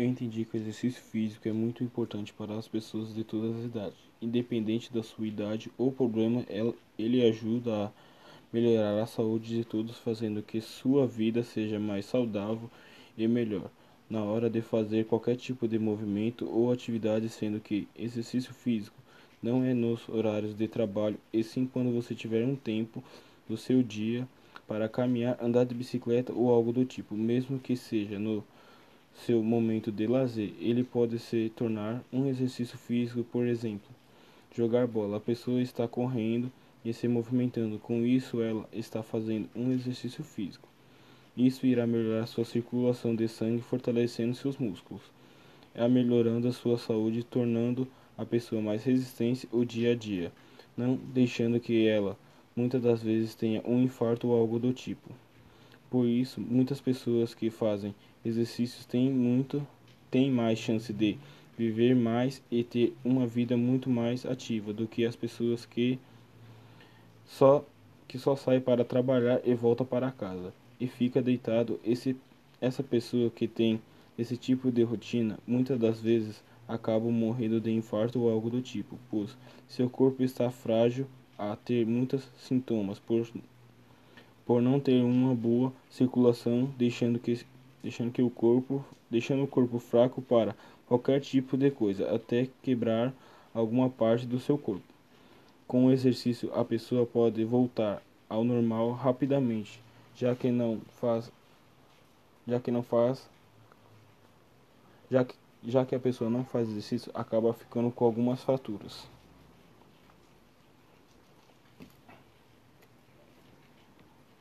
Eu entendi que o exercício físico é muito importante para as pessoas de todas as idades. Independente da sua idade ou problema, ele ajuda a melhorar a saúde de todos, fazendo que sua vida seja mais saudável e melhor na hora de fazer qualquer tipo de movimento ou atividade, sendo que exercício físico não é nos horários de trabalho, e sim quando você tiver um tempo do seu dia para caminhar, andar de bicicleta ou algo do tipo, mesmo que seja no seu momento de lazer. Ele pode se tornar um exercício físico, por exemplo, jogar bola. A pessoa está correndo e se movimentando, com isso ela está fazendo um exercício físico. Isso irá melhorar sua circulação de sangue, fortalecendo seus músculos, é melhorando a sua saúde, tornando a pessoa mais resistente o dia a dia, não deixando que ela muitas das vezes tenha um infarto ou algo do tipo. Por isso, muitas pessoas que fazem exercícios têm muito têm mais chance de viver mais e ter uma vida muito mais ativa do que as pessoas que só que só sai para trabalhar e volta para casa e fica deitado. Esse essa pessoa que tem esse tipo de rotina muitas das vezes acaba morrendo de infarto ou algo do tipo, pois seu corpo está frágil a ter muitos sintomas por por não ter uma boa circulação, deixando que deixando que o corpo, deixando o corpo fraco para qualquer tipo de coisa, até quebrar alguma parte do seu corpo. Com o exercício, a pessoa pode voltar ao normal rapidamente, já que não faz já que não faz já que, já que a pessoa não faz exercício, acaba ficando com algumas fraturas.